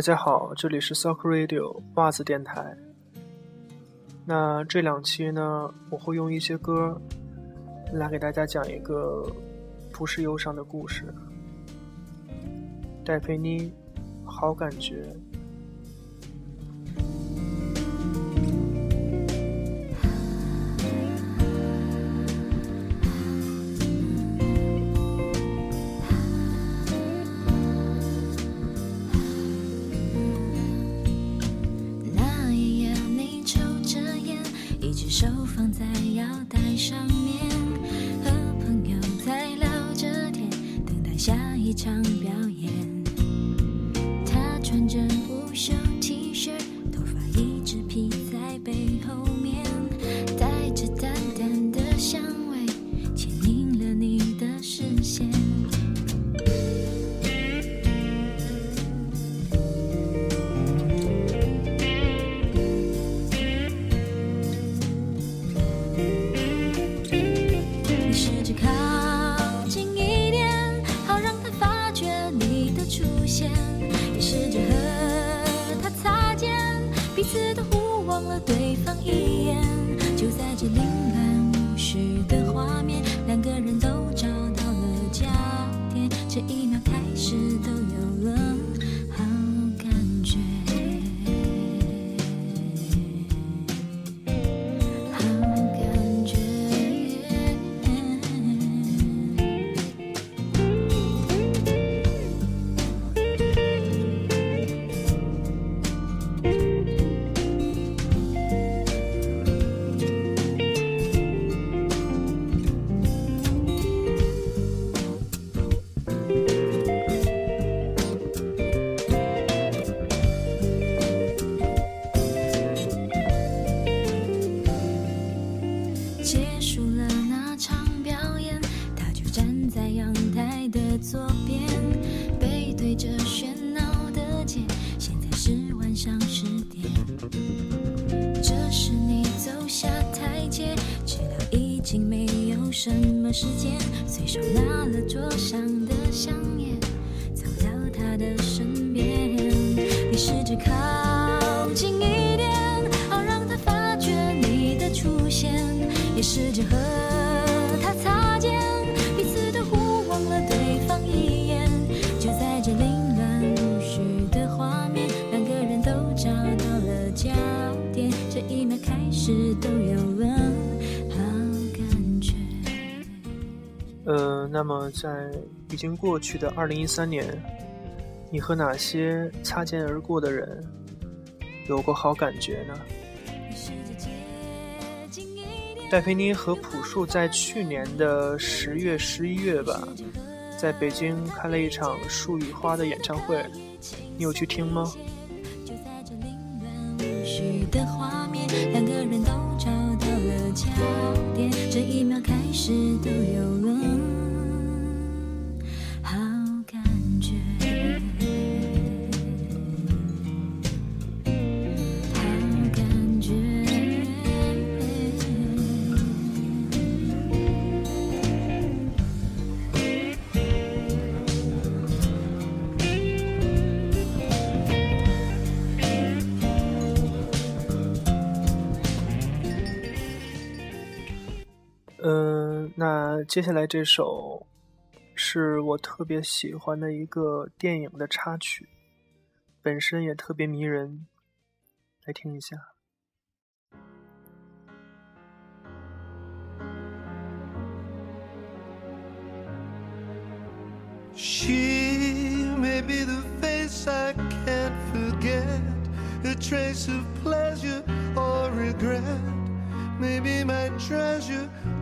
大家好，这里是 Sock Radio 袜子电台。那这两期呢，我会用一些歌来给大家讲一个不是忧伤的故事。戴佩妮，好感觉。时间随手拿了桌上的香那么在已经过去的二零一三年，你和哪些擦肩而过的人有过好感觉呢？戴佩妮和朴树在去年的十月、十一月吧，在北京开了一场《树与花》的演唱会，你有去听吗？这一秒开始都有接下来这首是我特别喜欢的一个电影的插曲，本身也特别迷人，来听一下。maybe my treasure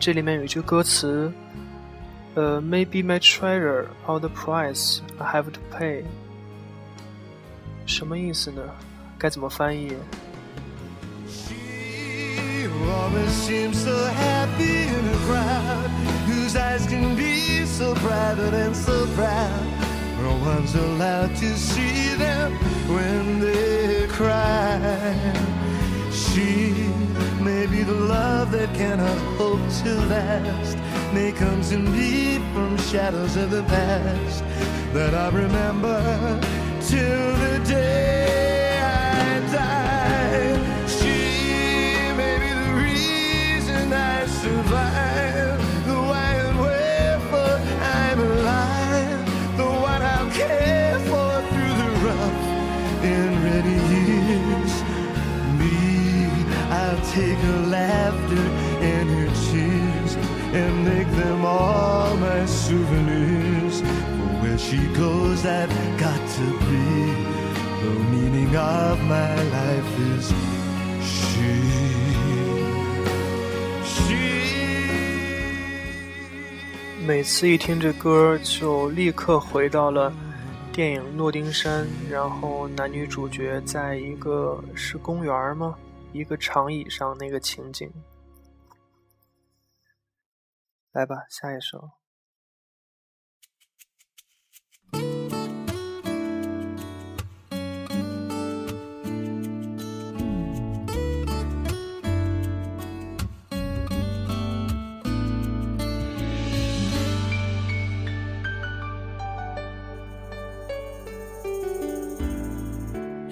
这里面有一句歌词，呃，Maybe my treasure or the price I have to pay，什么意思呢？该怎么翻译？She always seems so happy in a crowd whose eyes can be so private and so proud. No one's allowed to see them when they cry. She may be the love that cannot hope to last. May come to me from shadows of the past that I remember till the day I die. She may be the reason I survive, take her laughter and her tears and make them all my souvenirs. For where she goes, I've got to be. The meaning of my life is she. She. 每次一听这歌，就立刻回到了电影《诺丁山》，然后男女主角在一个是公园吗？一个长椅上那个情景。来吧，下一首。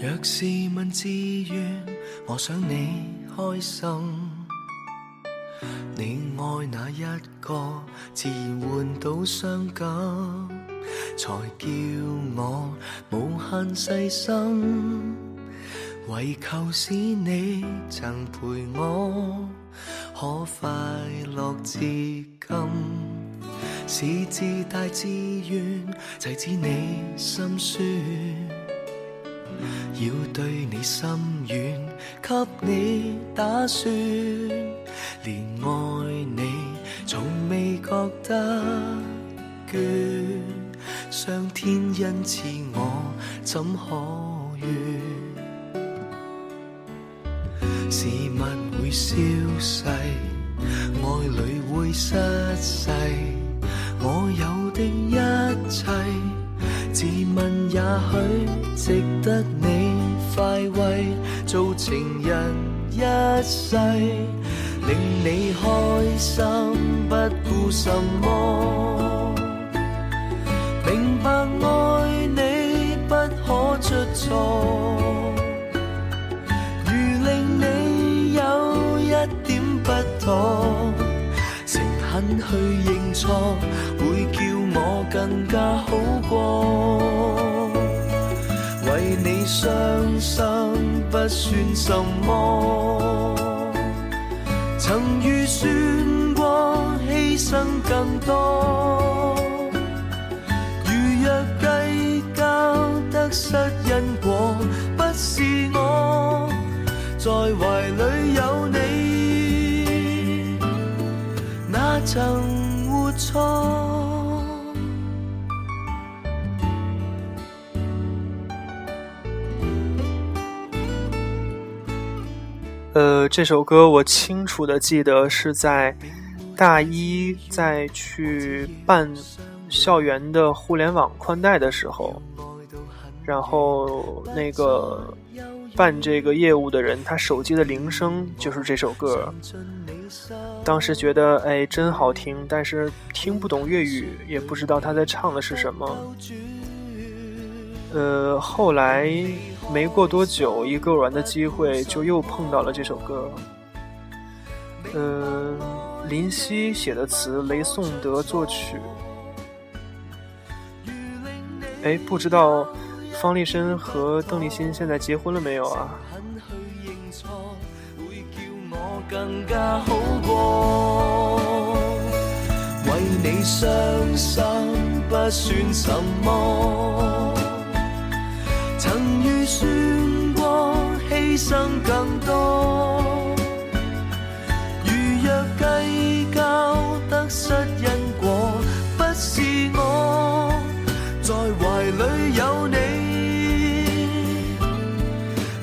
若是问自愿，我想你开心。你爱哪一个，自然换到伤感，才叫我无限细心。唯求使你曾陪我，可快乐至今。是自大自愿，制止你心酸。要对你心软，给你打算，连爱你从未觉得倦。上天恩赐我，怎可怨？事物会消逝，爱侣会失势，我有的一切。自问也许值得你快慰，做情人一世，令你开心不顾什么。明白爱你不可出错，如令你有一点不妥，诚恳去认错，会叫我更加好过。你伤心不算什么，曾预算过牺牲更多。如若计较得失这首歌我清楚的记得是在大一在去办校园的互联网宽带的时候，然后那个办这个业务的人，他手机的铃声就是这首歌。当时觉得哎真好听，但是听不懂粤语，也不知道他在唱的是什么。呃，后来没过多久，一个偶然的机会，就又碰到了这首歌。嗯，林夕写的词，雷颂德作曲。哎，不知道方力申和邓丽欣现在结婚了没有啊？为你伤心不算什么，算过牺牲更多。如若计较得失因果，不是我在怀里有你，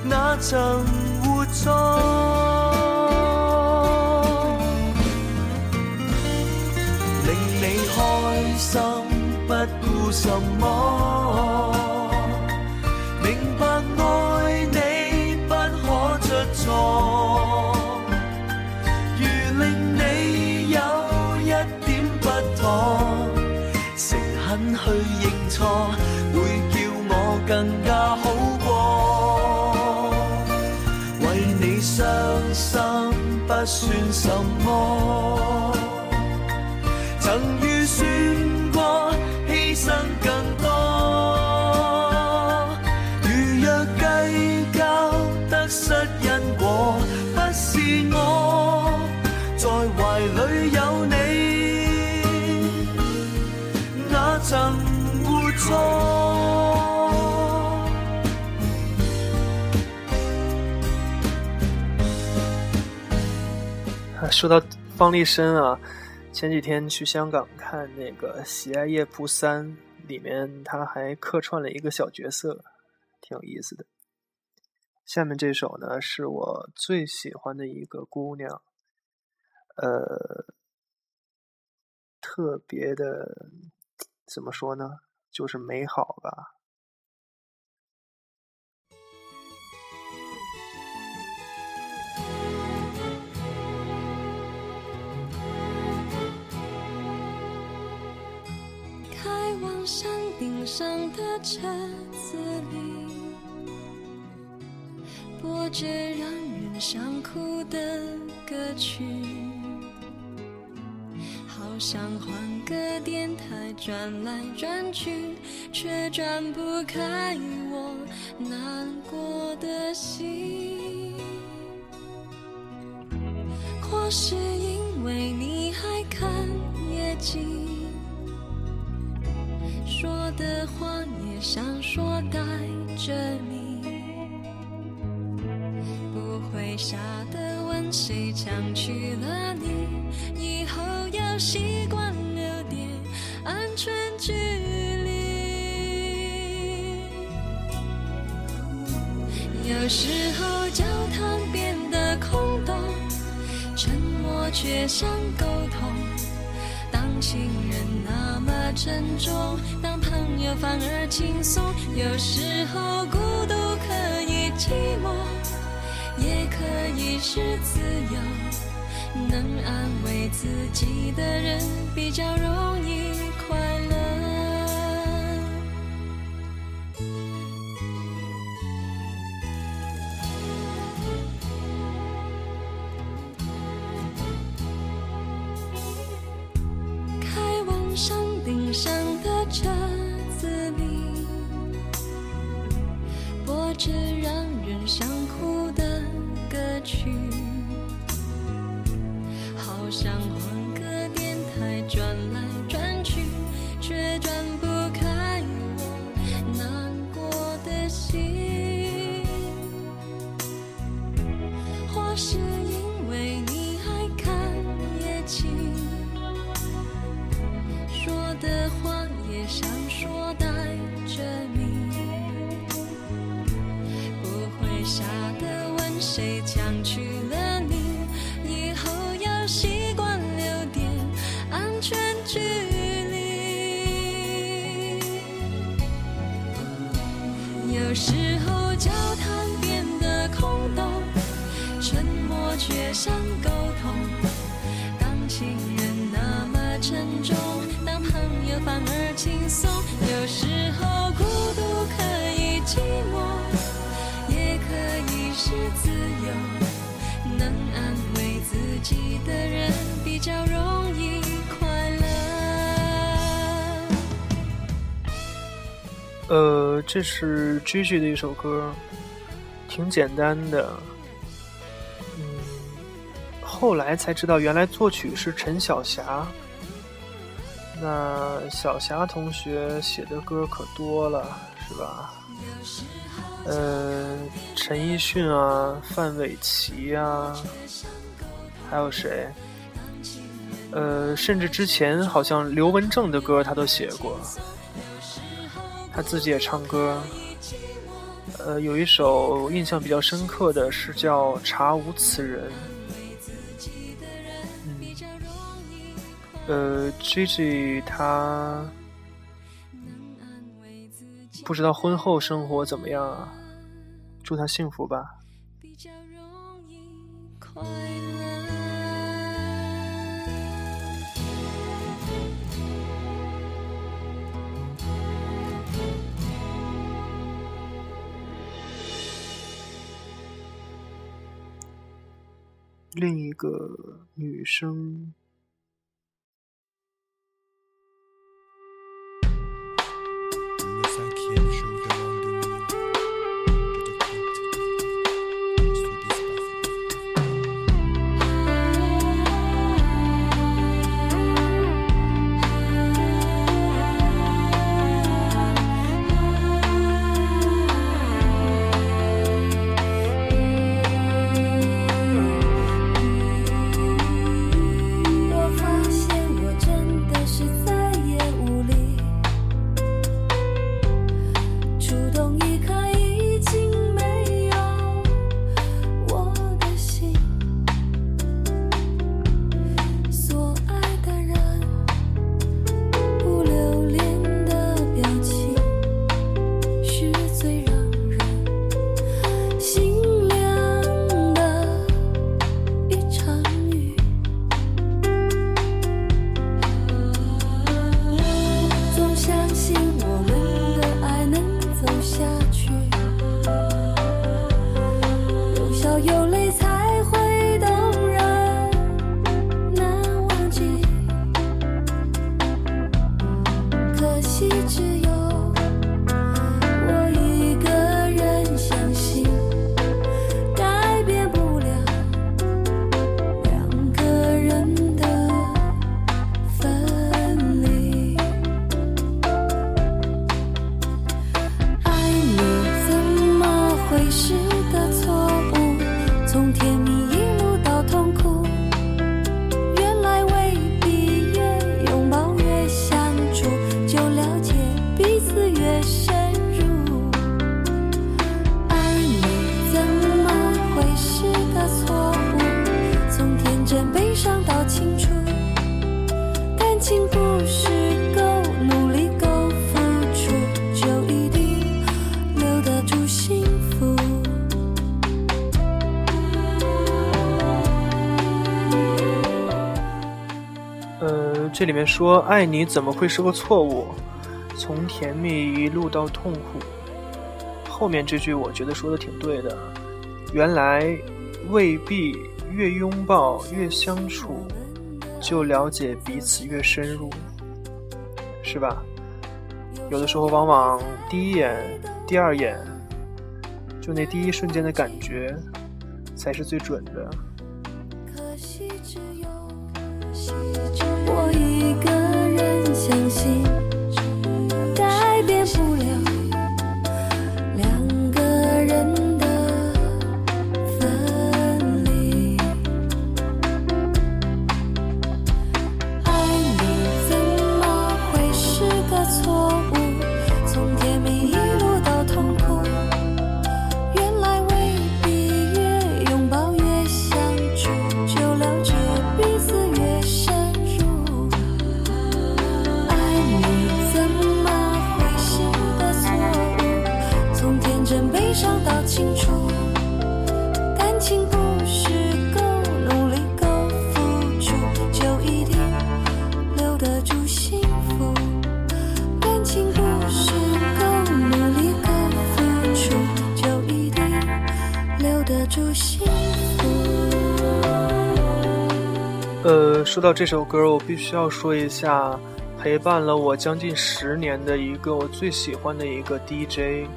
那曾活在。算什么，曾预算。过牺牲更多，如若计较得失因果，不是我在怀里有你，那曾活错。说到方力申啊。前几天去香港看那个《喜爱夜蒲三》，里面他还客串了一个小角色，挺有意思的。下面这首呢，是我最喜欢的一个姑娘，呃，特别的，怎么说呢，就是美好吧。山顶上的车子里，播着让人想哭的歌曲，好想换个电台转来转去，却转不开我难过的心。或是的话也想说带着你，不会傻的问谁抢去了你，以后要习惯留点安全距离。有时候交谈变得空洞，沉默却像沟通。当情人那么沉重，友反而轻松。有时候孤独可以寂寞，也可以是自由。能安慰自己的人，比较容易着让人想哭的歌曲，好想。呃，这是 Gigi 的一首歌，挺简单的。嗯，后来才知道，原来作曲是陈小霞。那小霞同学写的歌可多了，是吧？呃，陈奕迅啊，范玮琪啊，还有谁？呃，甚至之前好像刘文正的歌他都写过，他自己也唱歌。呃，有一首印象比较深刻的是叫《查无此人》。呃，Gigi 他不知道婚后生活怎么样啊？祝他幸福吧。比较容易快乐。另一个女生。这里面说爱你怎么会是个错误？从甜蜜一路到痛苦。后面这句我觉得说的挺对的，原来未必越拥抱越相处，就了解彼此越深入，是吧？有的时候往往第一眼、第二眼，就那第一瞬间的感觉，才是最准的。我一个住幸福。说到这首歌，我必须要说一下陪伴了我将近十年的一个我最喜欢的一个 DJ，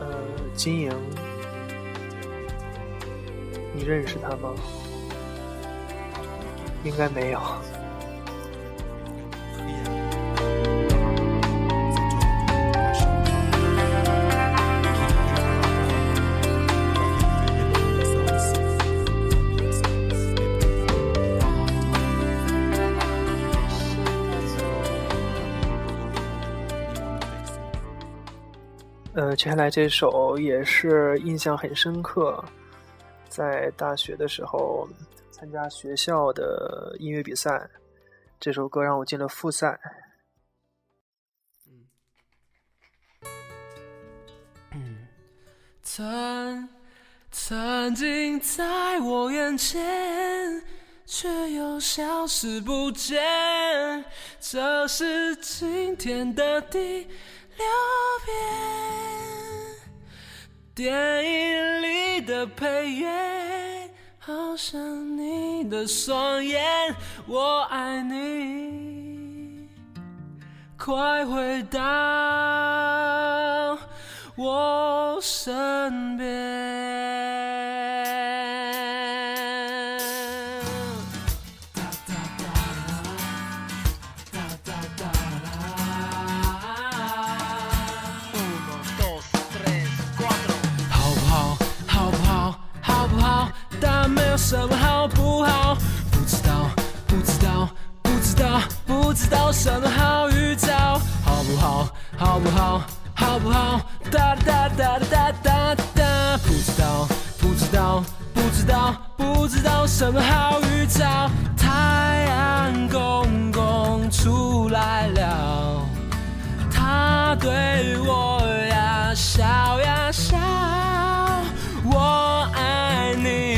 呃，金莹，你认识他吗？应该没有。接下来这首也是印象很深刻，在大学的时候参加学校的音乐比赛，这首歌让我进了复赛。嗯，曾曾经在我眼前，却又消失不见，这是今天的第。流遍，电影里的配乐，好像你的双眼，我爱你，快回到我身边。知道什么好预兆？好不好？好不好？好不好？哒哒哒哒哒哒，不知道，不知道，不知道，不知道什么好预兆？太阳公公出来了，他对我呀笑呀笑，我爱你。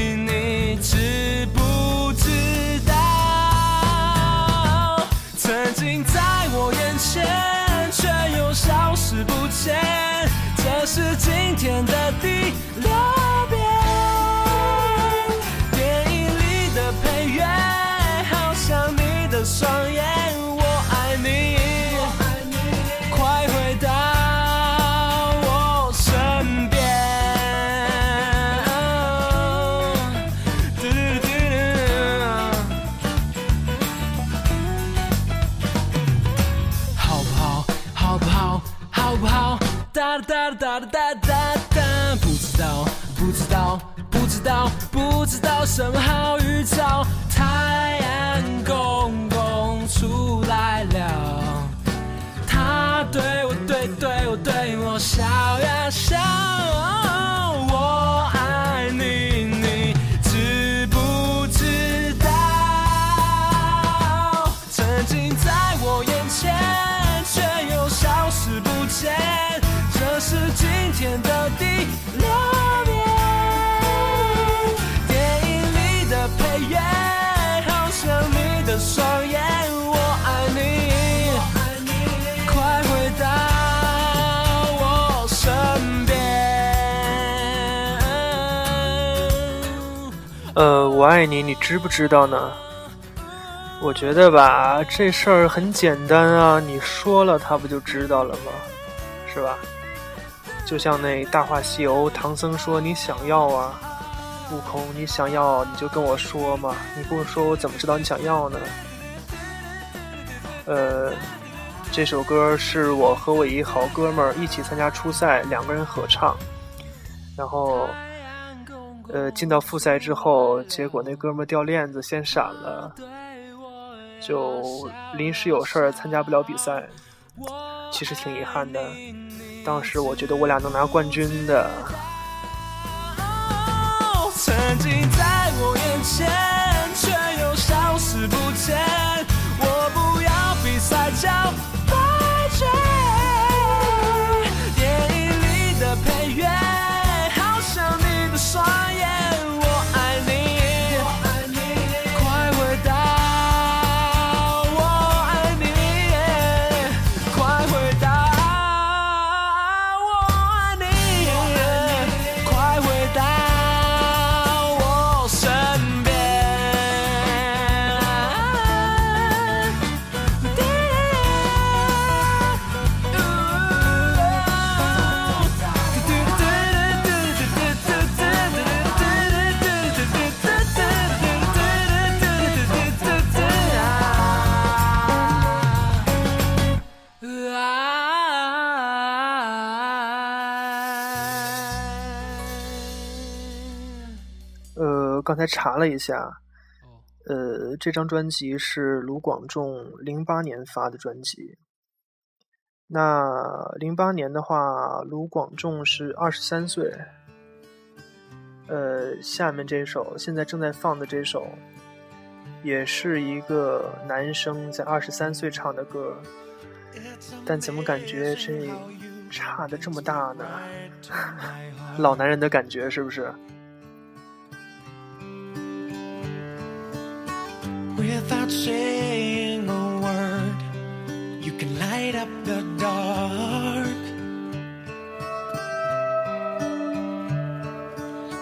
呃，我爱你，你知不知道呢？我觉得吧，这事儿很简单啊，你说了，他不就知道了吗？是吧？就像那《大话西游》，唐僧说：“你想要啊，悟空，你想要你就跟我说嘛，你不说我怎么知道你想要呢？”呃，这首歌是我和我一好哥们儿一起参加初赛，两个人合唱，然后，呃，进到复赛之后，结果那哥们掉链子先闪了，就临时有事儿参加不了比赛，其实挺遗憾的。当时我觉得我俩能拿冠军的。曾经在我眼前，却又消失不见。我不要比赛叫刚才查了一下，呃，这张专辑是卢广仲零八年发的专辑。那零八年的话，卢广仲是二十三岁。呃，下面这首现在正在放的这首，也是一个男生在二十三岁唱的歌，但怎么感觉这差的这么大呢？老男人的感觉是不是？Without saying a word, you can light up the dark.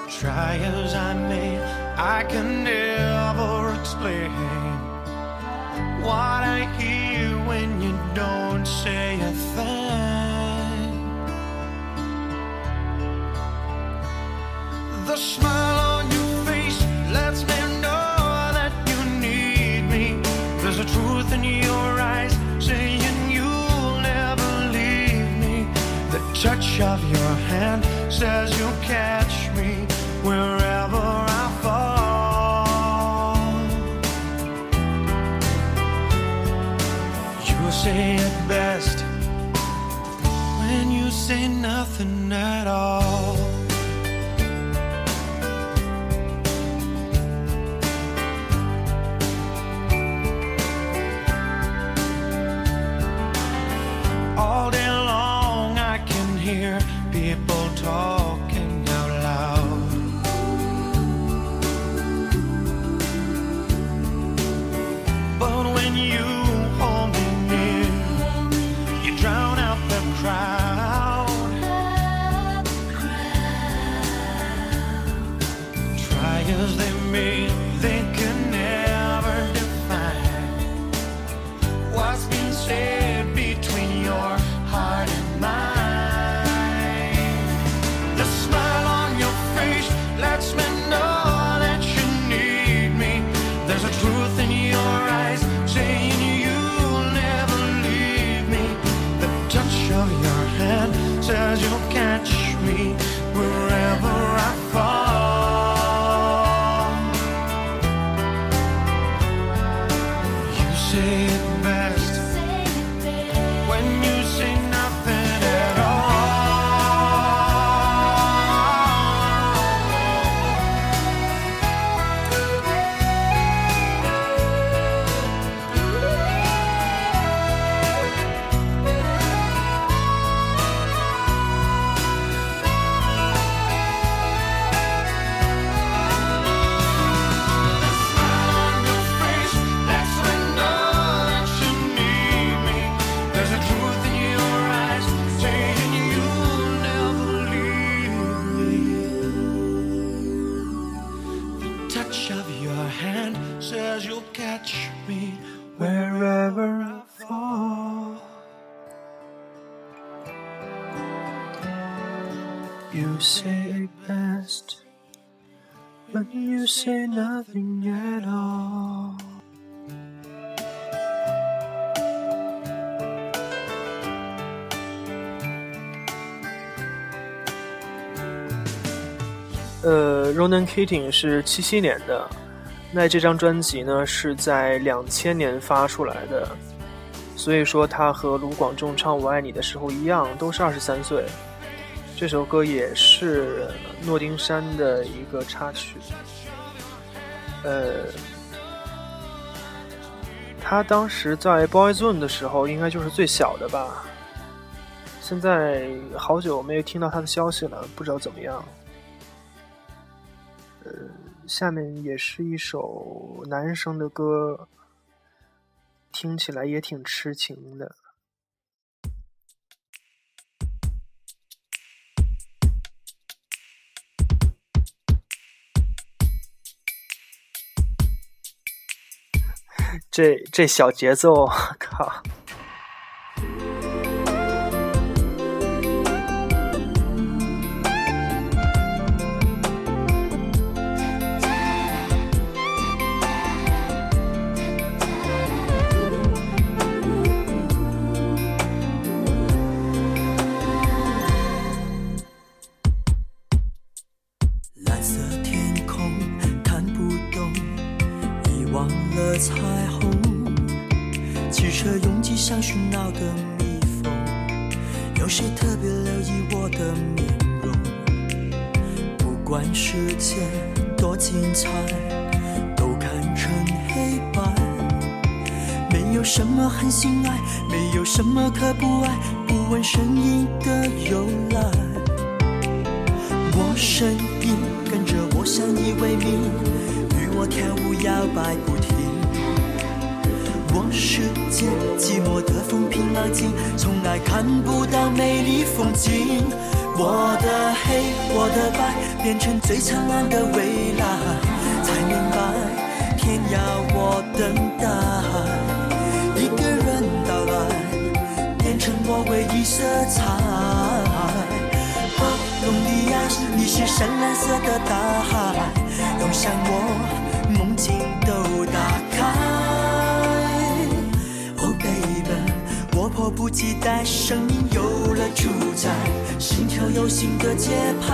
Try as I may, I can never explain what I hear when you don't say a thing. The smile hand says you'll catch me wherever I fall. You say it best when you say nothing at all. All nothing at all. 呃，Ronan Keating 是七七年的，那这张专辑呢是在两千年发出来的，所以说他和卢广仲唱《我爱你》的时候一样，都是二十三岁。这首歌也是诺丁山的一个插曲。呃，他当时在 Boyzone 的时候，应该就是最小的吧。现在好久没有听到他的消息了，不知道怎么样。呃，下面也是一首男生的歌，听起来也挺痴情的。这这小节奏，靠！闹的蜜蜂，有谁特别留意我的面容？不管世界多精彩，都看成黑白。没有什么很心爱，没有什么可不爱，不问声音的由来。我声音跟着我相依为命，与我跳舞摇摆不停。我世界寂寞的风平浪静，从来看不到美丽风景。我的黑，我的白，变成最灿烂的未来，才明白天要我等待。一个人到来，变成我唯一色彩。哦，龙的爱，你是深蓝色的大海，涌向我，梦境迫不及待，生命有了主宰，心跳有新的节拍。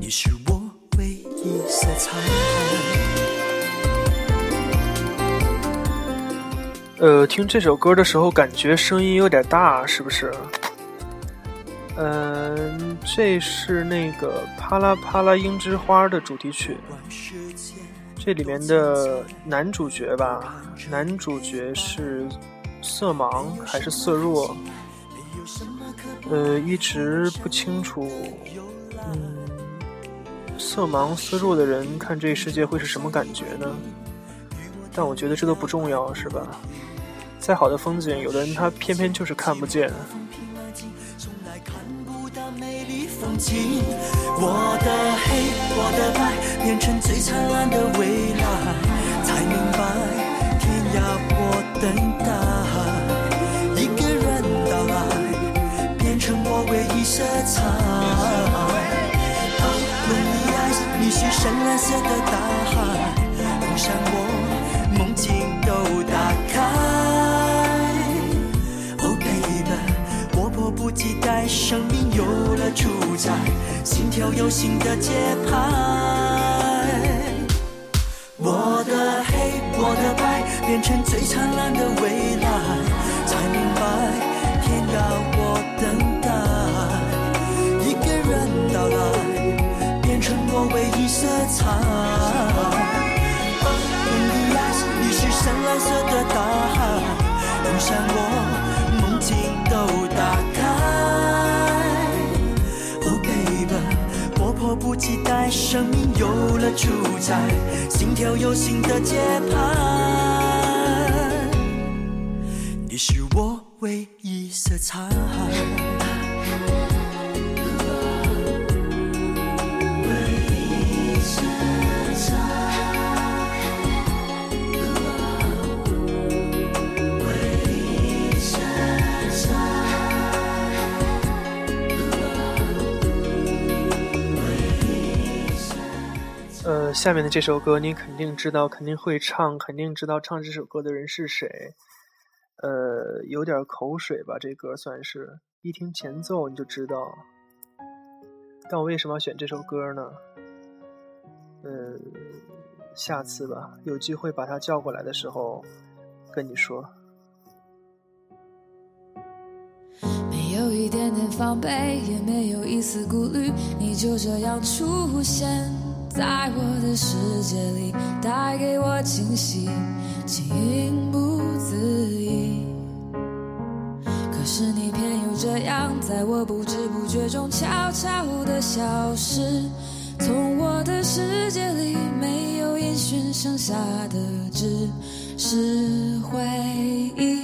你是我唯一色彩。呃，听这首歌的时候，感觉声音有点大，是不是？嗯，这是那个《啪啦啪啦樱之花》的主题曲，这里面的男主角吧，男主角是色盲还是色弱？呃，一直不清楚。嗯，色盲色弱的人看这世界会是什么感觉呢？但我觉得这都不重要，是吧？再好的风景，有的人他偏偏就是看不见。风景我的黑，我的白，变成最灿烂的未来，才明白天涯我等待。一个人到来，变成我唯一色彩。哦，你爱，你是深蓝色的大海，涌向我，梦境都打开。哦，baby，我迫不及待，生命有了主宰，心跳有新的节拍。我的黑，我的白，变成最灿烂的未来，才明白天要我等待。一个人到来，变成我唯一色彩。你的爱，你是深蓝色的大海，涌向我，生命有了主宰，心跳有新的节拍。呃，下面的这首歌你肯定知道，肯定会唱，肯定知道唱这首歌的人是谁。呃，有点口水吧，这歌算是一听前奏你就知道。但我为什么要选这首歌呢？嗯，下次吧，有机会把他叫过来的时候跟你说。没有一点点防备，也没有一丝顾虑，你就这样出现。在我的世界里，带给我惊喜，情不自已。可是你偏又这样，在我不知不觉中悄悄地消失。从我的世界里，没有音讯，剩下的只是回忆。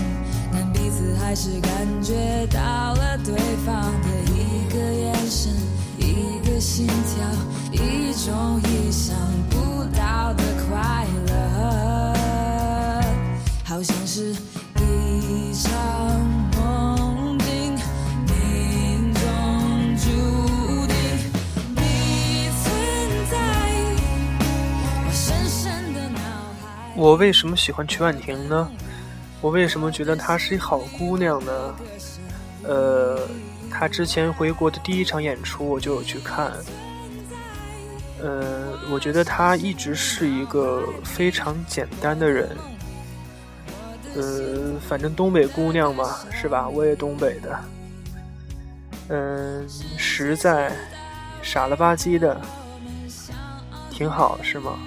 难避彼此还是感觉到了对方的一个眼神，一个心跳，一种意想不到的快乐，好像是一场梦境，命中注定你存在我深深的脑海。我为什么喜欢曲婉婷呢？我为什么觉得她是一好姑娘呢？呃，她之前回国的第一场演出我就有去看。呃，我觉得她一直是一个非常简单的人。呃，反正东北姑娘嘛，是吧？我也东北的。嗯，实在，傻了吧唧的，挺好，是吗？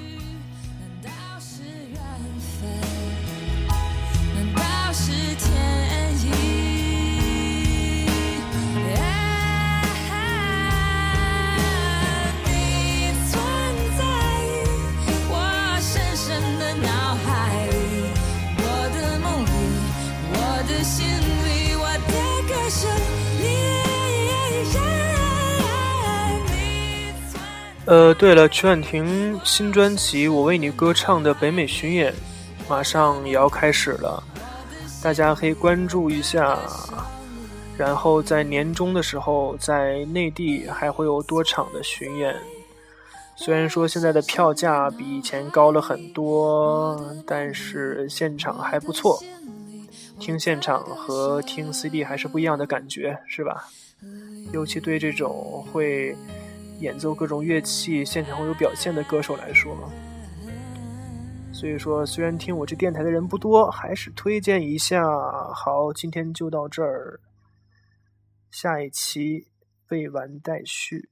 呃，对了，曲婉婷新专辑《我为你歌唱》的北美巡演马上也要开始了，大家可以关注一下。然后在年终的时候，在内地还会有多场的巡演。虽然说现在的票价比以前高了很多，但是现场还不错。听现场和听 CD 还是不一样的感觉，是吧？尤其对这种会演奏各种乐器、现场会有表现的歌手来说，所以说虽然听我这电台的人不多，还是推荐一下。好，今天就到这儿，下一期未完待续。